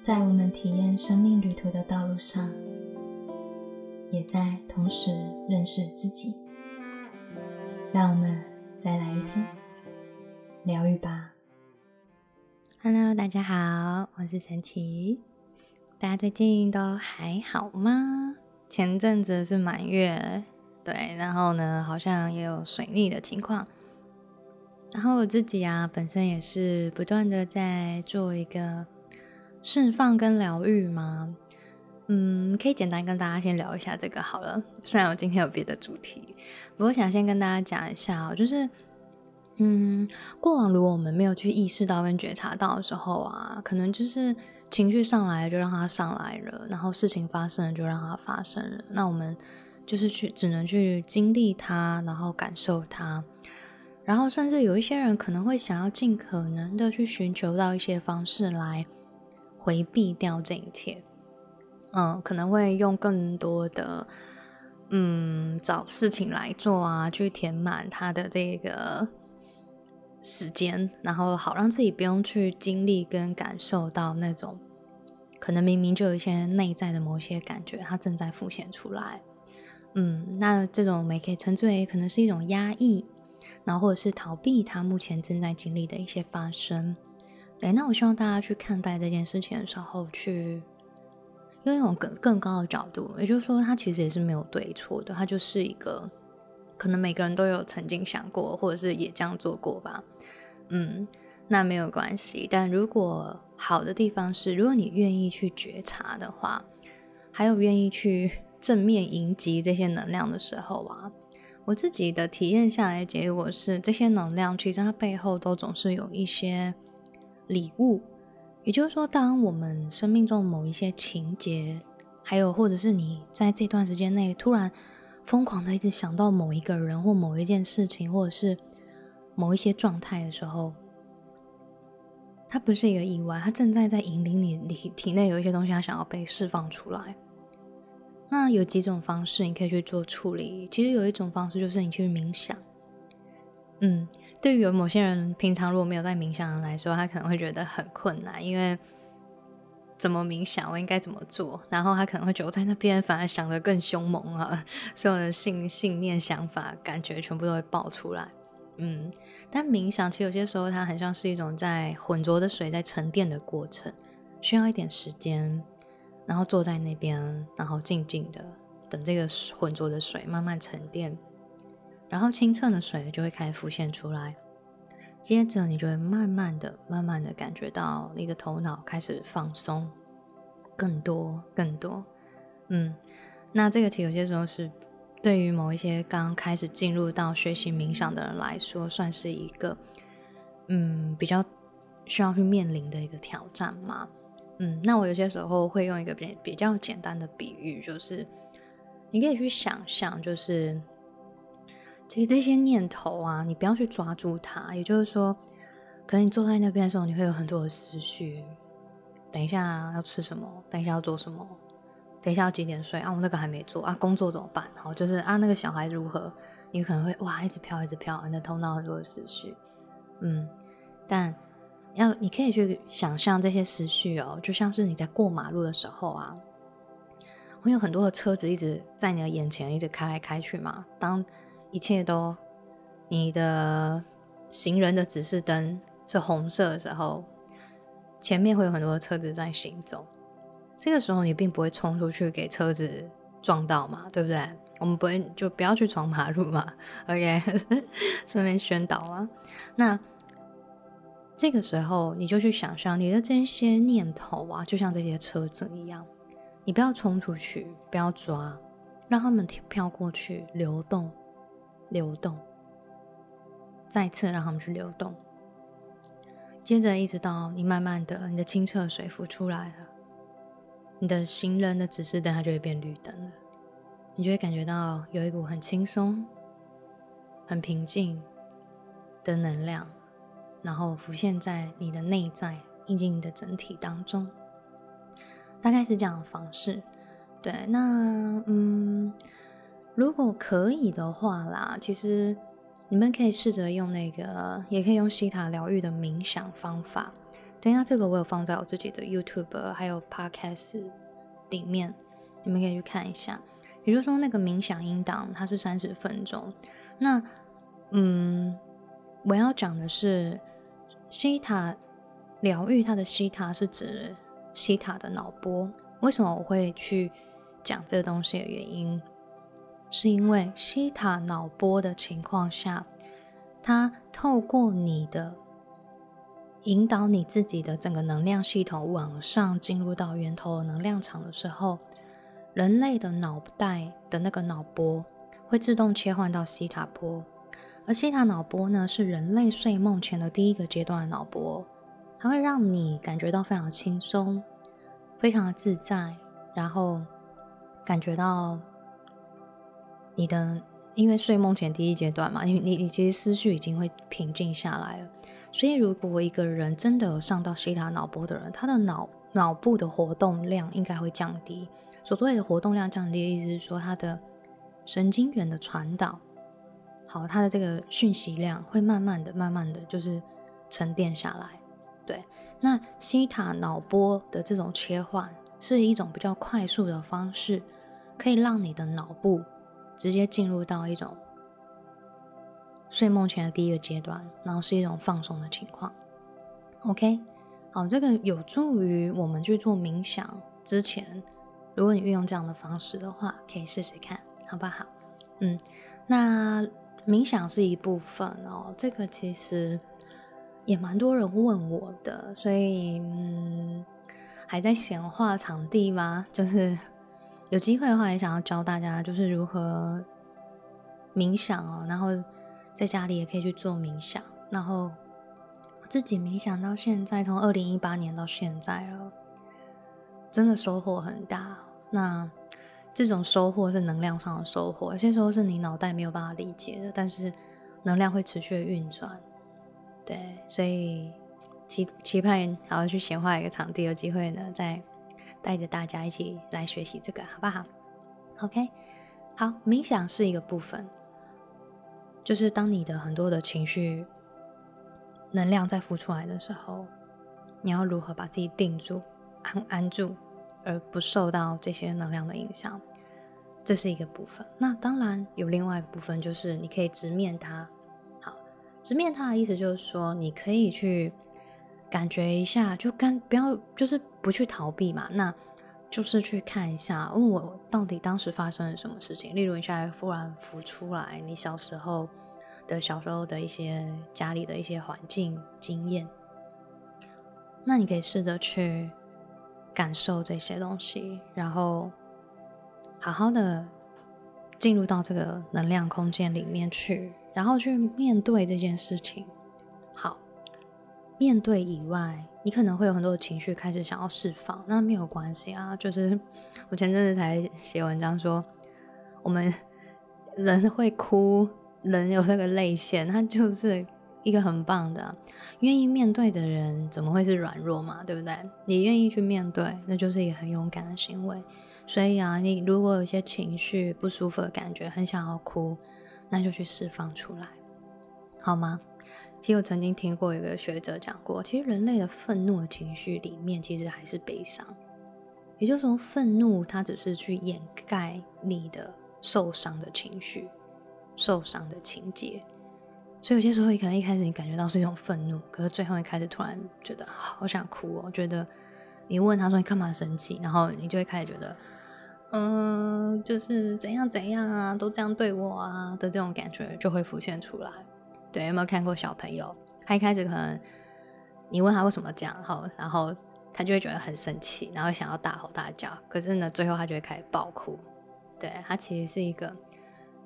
在我们体验生命旅途的道路上，也在同时认识自己。让我们再来一天疗愈吧。Hello，大家好，我是陈奇。大家最近都还好吗？前阵子是满月，对，然后呢，好像也有水逆的情况。然后我自己啊，本身也是不断的在做一个释放跟疗愈吗。嗯，可以简单跟大家先聊一下这个好了。虽然我今天有别的主题，不过想先跟大家讲一下，就是，嗯，过往如果我们没有去意识到跟觉察到的时候啊，可能就是情绪上来就让它上来了，然后事情发生了就让它发生了。那我们就是去只能去经历它，然后感受它，然后甚至有一些人可能会想要尽可能的去寻求到一些方式来回避掉这一切。嗯，可能会用更多的嗯找事情来做啊，去填满他的这个时间，然后好让自己不用去经历跟感受到那种可能明明就有一些内在的某些感觉，它正在浮现出来。嗯，那这种我们也可以称之为可能是一种压抑，然后或者是逃避他目前正在经历的一些发生。对，那我希望大家去看待这件事情的时候去。用一种更更高的角度，也就是说，它其实也是没有对错的，它就是一个可能每个人都有曾经想过，或者是也这样做过吧。嗯，那没有关系。但如果好的地方是，如果你愿意去觉察的话，还有愿意去 正面迎击这些能量的时候啊，我自己的体验下来结果是，这些能量其实它背后都总是有一些礼物。也就是说，当我们生命中某一些情节，还有或者是你在这段时间内突然疯狂的一直想到某一个人或某一件事情，或者是某一些状态的时候，它不是一个意外，它正在在引领你你体内有一些东西，它想要被释放出来。那有几种方式你可以去做处理。其实有一种方式就是你去冥想，嗯。对于某些人，平常如果没有在冥想来说，他可能会觉得很困难，因为怎么冥想，我应该怎么做？然后他可能会觉得我在那边反而想的更凶猛啊，所有的信信念、想法、感觉全部都会爆出来。嗯，但冥想其实有些时候它很像是一种在浑浊的水在沉淀的过程，需要一点时间，然后坐在那边，然后静静的等这个浑浊的水慢慢沉淀。然后清澈的水就会开始浮现出来，接着你就会慢慢的、慢慢的感觉到你的头脑开始放松，更多、更多。嗯，那这个题有些时候是对于某一些刚开始进入到学习冥想的人来说，算是一个嗯比较需要去面临的一个挑战嘛。嗯，那我有些时候会用一个比比较简单的比喻，就是你可以去想象，就是。其实这些念头啊，你不要去抓住它。也就是说，可能你坐在那边的时候，你会有很多的思绪。等一下要吃什么？等一下要做什么？等一下要几点睡啊？我那个还没做啊，工作怎么办？好，就是啊，那个小孩如何？你可能会哇，一直飘，一直飘，你的头脑很多的思绪。嗯，但要你可以去想象这些思绪哦，就像是你在过马路的时候啊，会有很多的车子一直在你的眼前一直开来开去嘛。当一切都，你的行人的指示灯是红色的时候，前面会有很多车子在行走。这个时候你并不会冲出去给车子撞到嘛，对不对？我们不会就不要去闯马路嘛。OK，顺便宣导啊。那这个时候你就去想象你的这些念头啊，就像这些车子一样，你不要冲出去，不要抓，让他们飘过去，流动。流动，再次让他们去流动。接着，一直到你慢慢的，你的清澈水浮出来了，你的行人的指示灯它就会变绿灯了。你就会感觉到有一股很轻松、很平静的能量，然后浮现在你的内在，印进你的整体当中。大概是这样的方式。对，那嗯。如果可以的话啦，其实你们可以试着用那个，也可以用西塔疗愈的冥想方法，对，那这个我有放在我自己的 YouTube 还有 Podcast 里面，你们可以去看一下。也就是说，那个冥想音档它是三十分钟。那，嗯，我要讲的是西塔疗愈，它的西塔是指西塔的脑波。为什么我会去讲这个东西的原因，是因为西塔脑波的情况下，它透过你的引导你自己的整个能量系统往上进入到源头能量场的时候。人类的脑袋的那个脑波会自动切换到西塔波，而西塔脑波呢是人类睡梦前的第一个阶段的脑波，它会让你感觉到非常轻松、非常的自在，然后感觉到你的因为睡梦前第一阶段嘛，你你你其实思绪已经会平静下来了，所以如果一个人真的有上到西塔脑波的人，他的脑脑部的活动量应该会降低。所谓的活动量降低意思是说，他的神经元的传导，好，他的这个讯息量会慢慢的、慢慢的就是沉淀下来。对，那西塔脑波的这种切换是一种比较快速的方式，可以让你的脑部直接进入到一种睡梦前的第一个阶段，然后是一种放松的情况。OK，好，这个有助于我们去做冥想之前。如果你运用这样的方式的话，可以试试看，好不好？嗯，那冥想是一部分哦，这个其实也蛮多人问我的，所以嗯，还在显化场地吗？就是有机会的话，也想要教大家，就是如何冥想哦，然后在家里也可以去做冥想，然后自己冥想到现在，从二零一八年到现在了。真的收获很大，那这种收获是能量上的收获，有些时候是你脑袋没有办法理解的，但是能量会持续的运转。对，所以期期盼还要去显化一个场地，有机会呢，再带着大家一起来学习这个，好不好？OK，好，冥想是一个部分，就是当你的很多的情绪能量在浮出来的时候，你要如何把自己定住？安安住，而不受到这些能量的影响，这是一个部分。那当然有另外一个部分，就是你可以直面它。好，直面它的意思就是说，你可以去感觉一下，就干不要就是不去逃避嘛，那就是去看一下，问我到底当时发生了什么事情。例如，你现在忽然浮出来，你小时候的小时候的一些家里的一些环境经验，那你可以试着去。感受这些东西，然后好好的进入到这个能量空间里面去，然后去面对这件事情。好，面对以外，你可能会有很多的情绪开始想要释放，那没有关系啊。就是我前阵子才写文章说，我们人会哭，人有这个泪腺，它就是。一个很棒的，愿意面对的人怎么会是软弱嘛？对不对？你愿意去面对，那就是一个很勇敢的行为。所以啊，你如果有些情绪不舒服的感觉，很想要哭，那就去释放出来，好吗？其实我曾经听过一个学者讲过，其实人类的愤怒的情绪里面，其实还是悲伤。也就是说，愤怒它只是去掩盖你的受伤的情绪、受伤的情节。所以有些时候，你可能一开始你感觉到是一种愤怒，可是最后一开始突然觉得好想哭哦。觉得你问他说你干嘛生气，然后你就会开始觉得，嗯，就是怎样怎样啊，都这样对我啊的这种感觉就会浮现出来。对，有没有看过小朋友？他一开始可能你问他为什么这样，好，然后他就会觉得很生气，然后想要大吼大叫，可是呢，最后他就会开始爆哭。对他其实是一个。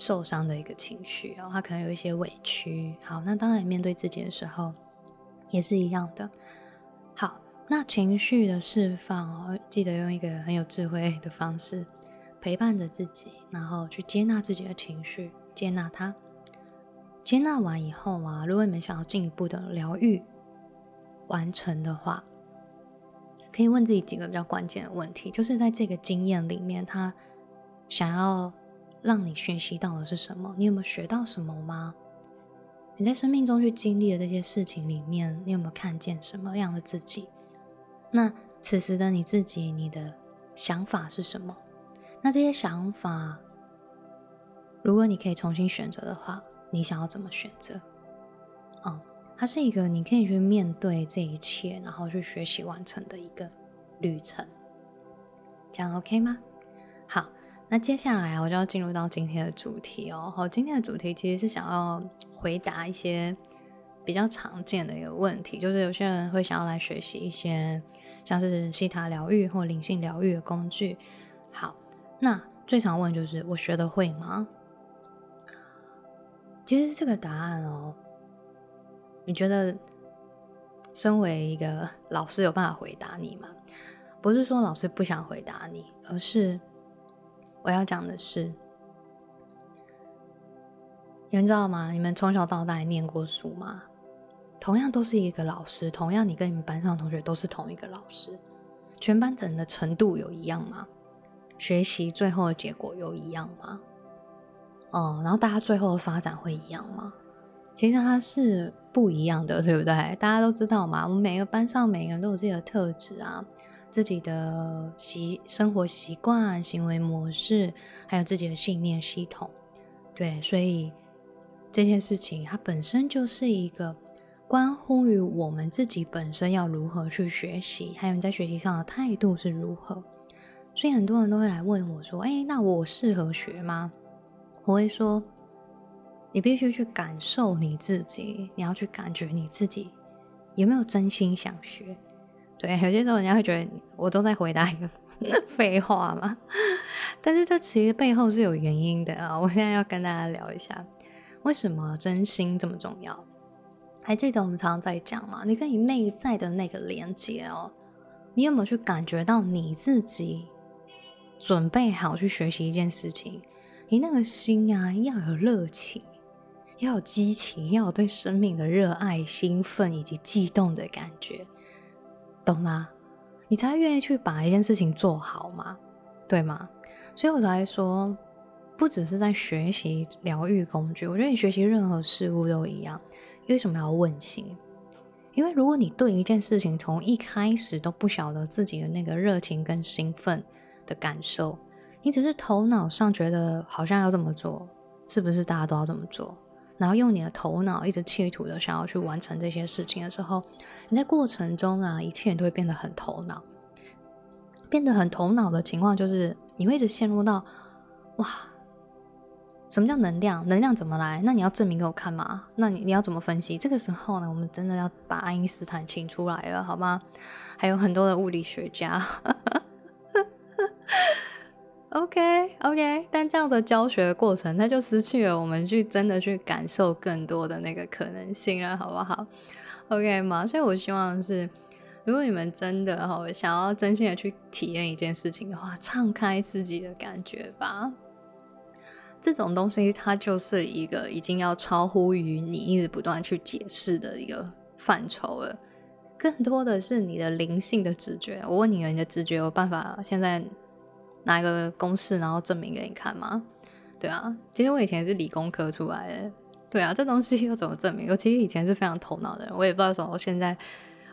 受伤的一个情绪，然后他可能有一些委屈。好，那当然面对自己的时候也是一样的。好，那情绪的释放哦，记得用一个很有智慧的方式陪伴着自己，然后去接纳自己的情绪，接纳它。接纳完以后啊，如果你们想要进一步的疗愈完成的话，可以问自己几个比较关键的问题，就是在这个经验里面，他想要。让你学习到的是什么？你有没有学到什么吗？你在生命中去经历的这些事情里面，你有没有看见什么样的自己？那此时的你自己，你的想法是什么？那这些想法，如果你可以重新选择的话，你想要怎么选择？哦，它是一个你可以去面对这一切，然后去学习完成的一个旅程，这样 OK 吗？好。那接下来我就要进入到今天的主题哦。好，今天的主题其实是想要回答一些比较常见的一个问题，就是有些人会想要来学习一些像是西塔疗愈或灵性疗愈的工具。好，那最常问就是我学的会吗？其实这个答案哦，你觉得身为一个老师有办法回答你吗？不是说老师不想回答你，而是。我要讲的是，你们知道吗？你们从小到大念过书吗？同样都是一个老师，同样你跟你们班上的同学都是同一个老师，全班的人的程度有一样吗？学习最后的结果有一样吗？哦，然后大家最后的发展会一样吗？其实它是不一样的，对不对？大家都知道嘛，我们每个班上每个人都有自己的特质啊。自己的习生活习惯、行为模式，还有自己的信念系统，对，所以这件事情它本身就是一个关乎于我们自己本身要如何去学习，还有你在学习上的态度是如何。所以很多人都会来问我说：“哎，那我适合学吗？”我会说：“你必须去感受你自己，你要去感觉你自己有没有真心想学。”对，有些时候人家会觉得我都在回答一个 废话嘛，但是这其实背后是有原因的啊。我现在要跟大家聊一下，为什么真心这么重要？还记得我们常常在讲吗？你跟你内在的那个连接哦，你有没有去感觉到你自己准备好去学习一件事情？你那个心啊，要有热情，要有激情，要有对生命的热爱、兴奋以及悸动的感觉。懂吗？你才愿意去把一件事情做好吗？对吗？所以我才说，不只是在学习疗愈工具，我觉得你学习任何事物都一样。为什么要问心？因为如果你对一件事情从一开始都不晓得自己的那个热情跟兴奋的感受，你只是头脑上觉得好像要这么做，是不是大家都要这么做？然后用你的头脑一直企图的想要去完成这些事情的时候，你在过程中啊，一切都会变得很头脑。变得很头脑的情况就是，你会一直陷入到哇，什么叫能量？能量怎么来？那你要证明给我看吗？那你你要怎么分析？这个时候呢，我们真的要把爱因斯坦请出来了，好吗？还有很多的物理学家。OK，OK，但这样的教学过程，它就失去了我们去真的去感受更多的那个可能性了，好不好？OK 吗？所以我希望是，如果你们真的哈想要真心的去体验一件事情的话，敞开自己的感觉吧。这种东西它就是一个已经要超乎于你一直不断去解释的一个范畴了，更多的是你的灵性的直觉。我问你，你的直觉有办法现在？拿一个公式，然后证明给你看吗？对啊，其实我以前是理工科出来的。对啊，这东西要怎么证明？我其实以前是非常头脑的人，我也不知道怎么。现在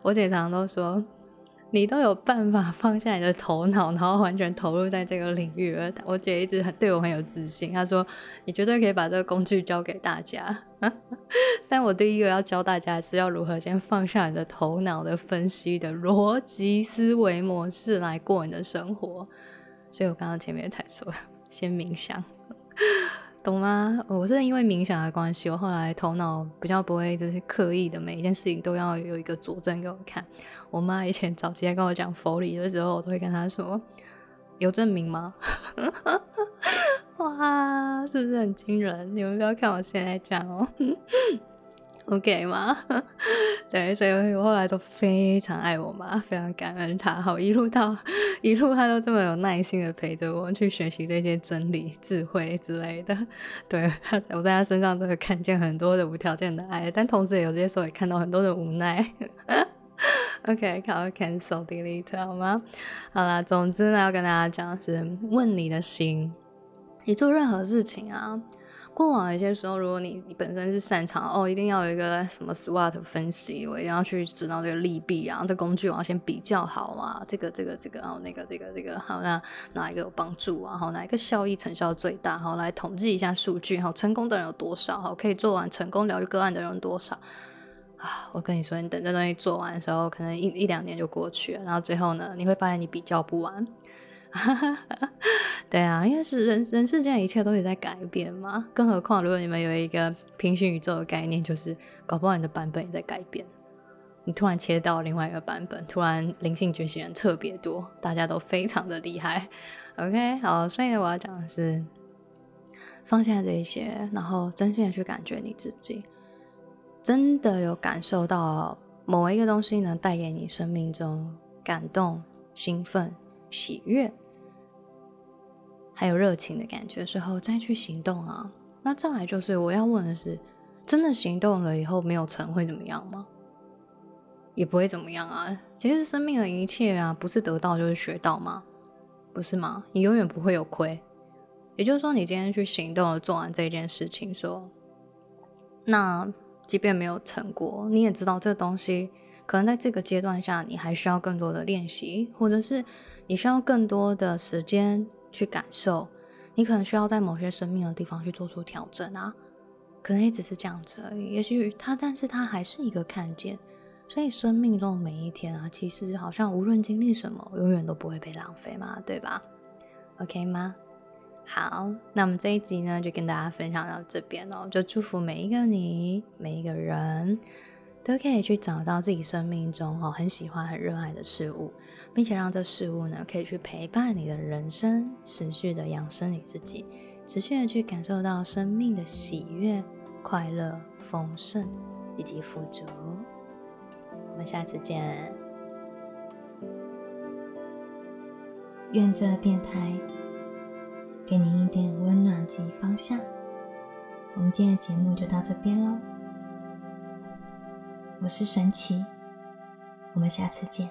我姐常常都说，你都有办法放下你的头脑，然后完全投入在这个领域了。我姐一直很对我很有自信，她说你绝对可以把这个工具教给大家。但我第一个要教大家是要如何先放下你的头脑的分析的逻辑思维模式来过你的生活。所以我刚刚前面才说，先冥想，懂吗？我是因为冥想的关系，我后来头脑比较不会就是刻意的每一件事情都要有一个佐证给我看。我妈以前早期在跟我讲佛理的时候，我都会跟她说：“有证明吗？” 哇，是不是很惊人？你们不要看我现在讲哦。OK 吗？对，所以我后来都非常爱我妈，非常感恩她。好，一路到一路，她都这么有耐心的陪着我去学习这些真理、智慧之类的。对，我在她身上都会看见很多的无条件的爱，但同时也有些时候也看到很多的无奈。OK，好，cancel delete 好吗？好啦，总之呢，要跟大家讲是问你的心，你做任何事情啊。过往一些时候，如果你你本身是擅长哦，一定要有一个什么 SWOT 分析，我一定要去知道这个利弊啊，这工具我要先比较好啊，这个这个这个，然后那个这个这个，好那哪一个有帮助啊？好哪一个效益成效最大？好来统计一下数据，好成功的人有多少？好可以做完成功疗愈个案的人多少？啊，我跟你说，你等这东西做完的时候，可能一一两年就过去了，然后最后呢，你会发现你比较不完。哈 哈对啊，因为是人人世间一切都也在改变嘛，更何况如果你们有一个平行宇宙的概念，就是搞不好你的版本也在改变。你突然切到另外一个版本，突然灵性觉醒人特别多，大家都非常的厉害。OK，好，所以我要讲的是放下这些，然后真心的去感觉你自己，真的有感受到某一个东西能带给你生命中感动、兴奋、喜悦。还有热情的感觉时候，再去行动啊。那再来就是我要问的是，真的行动了以后没有成会怎么样吗？也不会怎么样啊。其实生命的一切啊，不是得到就是学到吗？不是吗？你永远不会有亏。也就是说，你今天去行动了，做完这件事情，说，那即便没有成果，你也知道这东西可能在这个阶段下，你还需要更多的练习，或者是你需要更多的时间。去感受，你可能需要在某些生命的地方去做出调整啊，可能也只是这样子而已。也许他，但是他还是一个看见，所以生命中的每一天啊，其实好像无论经历什么，永远都不会被浪费嘛，对吧？OK 吗？好，那我们这一集呢，就跟大家分享到这边哦，就祝福每一个你，每一个人。都可以去找到自己生命中哦很喜欢、很热爱的事物，并且让这事物呢可以去陪伴你的人生，持续的养生你自己，持续的去感受到生命的喜悦、快乐、丰盛以及富足。我们下次见。愿这电台给您一点温暖及方向。我们今天的节目就到这边喽。我是神奇，我们下次见。